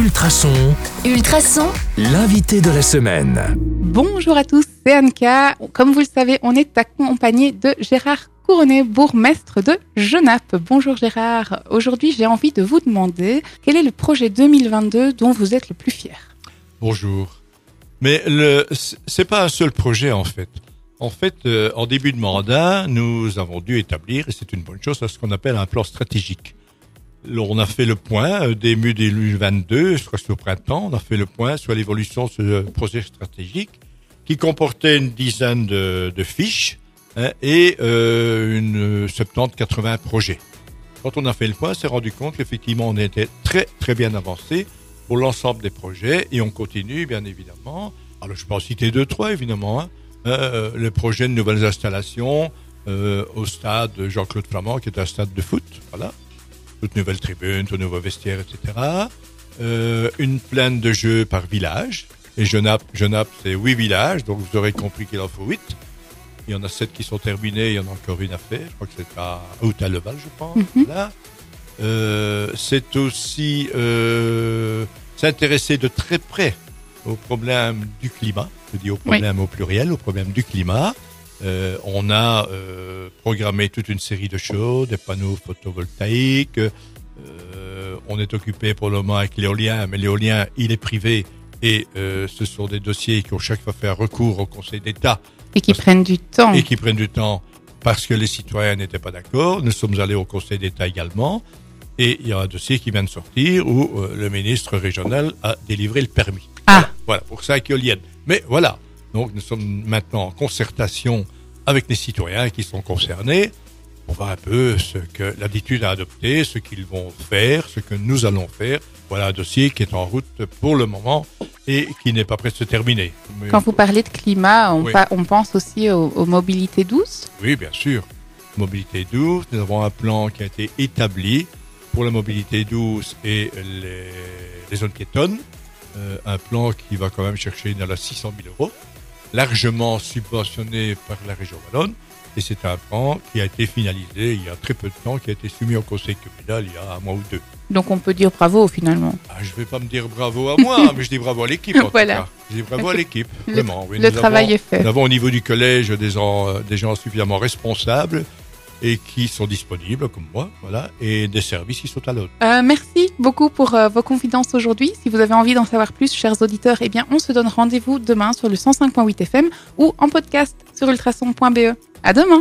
Ultrason, Ultrason, l'invité de la semaine. Bonjour à tous, c'est Anka. Comme vous le savez, on est accompagné de Gérard Couronnet, bourgmestre de Genappe. Bonjour Gérard. Aujourd'hui, j'ai envie de vous demander quel est le projet 2022 dont vous êtes le plus fier? Bonjour. Mais le c'est pas un seul projet en fait. En fait, euh, en début de mandat, nous avons dû établir, et c'est une bonne chose, ce qu'on appelle un plan stratégique. On a fait le point euh, début 2022, je crois que c'est au printemps, on a fait le point sur l'évolution de ce projet stratégique qui comportait une dizaine de, de fiches hein, et euh, une 70-80 projets. Quand on a fait le point, on s'est rendu compte qu'effectivement, on était très très bien avancé pour l'ensemble des projets et on continue bien évidemment. Alors je peux en citer deux, trois évidemment. Hein. Euh, le projet de nouvelles installations euh, au stade Jean-Claude Flamand, qui est un stade de foot, voilà. Toute nouvelle tribune, tout nouveau vestiaire, etc. Euh, une plaine de jeux par village. Et Genappe, Genappe c'est huit villages, donc vous aurez compris qu'il en faut huit. Il y en a sept qui sont terminés, il y en a encore une à faire. Je crois que c'est à Haute-Leval, je pense. Voilà. Euh, c'est aussi euh, s'intéresser de très près au problème du climat. Je dis au problème au pluriel, au problème du climat. Euh, on a euh, programmé toute une série de choses, des panneaux photovoltaïques. Euh, on est occupé pour le moment avec l'éolien, mais l'éolien, il est privé et euh, ce sont des dossiers qui ont chaque fois fait recours au Conseil d'État Et qui prennent du temps. et qui prennent du temps parce que les citoyens n'étaient pas d'accord. Nous sommes allés au Conseil d'État également. Et il y a un dossier qui vient de sortir où euh, le ministre régional a délivré le permis. Ah. Voilà, voilà, pour ça éolienne. Mais voilà, donc nous sommes maintenant en concertation avec les citoyens qui sont concernés. On voit un peu ce que l'attitude a adopté, ce qu'ils vont faire, ce que nous allons faire. Voilà un dossier qui est en route pour le moment et qui n'est pas prêt de se terminer. Mais- Quand vous parlez de climat, on, Oui. pa- on pense aussi aux, aux mobilités douces? Oui, bien sûr. Mobilité douce, nous avons un plan qui a été établi pour la mobilité douce et les, les zones piétonnes. Euh, un plan qui va quand même chercher dans la 600 000 euros, largement subventionné par la région Wallonne. Et c'est un plan qui a été finalisé il y a très peu de temps, qui a été soumis au conseil communal il y a un mois ou deux. Donc on peut dire bravo finalement. Ah, je vais pas me dire bravo à moi, mais je dis bravo à l'équipe en Voilà. tout cas. Je dis bravo à l'équipe, Le- vraiment. oui. le travail avons- est fait. Nous avons au niveau du collège des gens, euh, des gens suffisamment responsables et qui sont disponibles, comme moi, voilà, et des services qui sont à l'autre. Euh, merci beaucoup pour euh, vos confidences aujourd'hui. Si vous avez envie d'en savoir plus, chers auditeurs, eh bien, on se donne rendez-vous demain sur le 105.8 FM ou en podcast sur ultrason.be. À demain!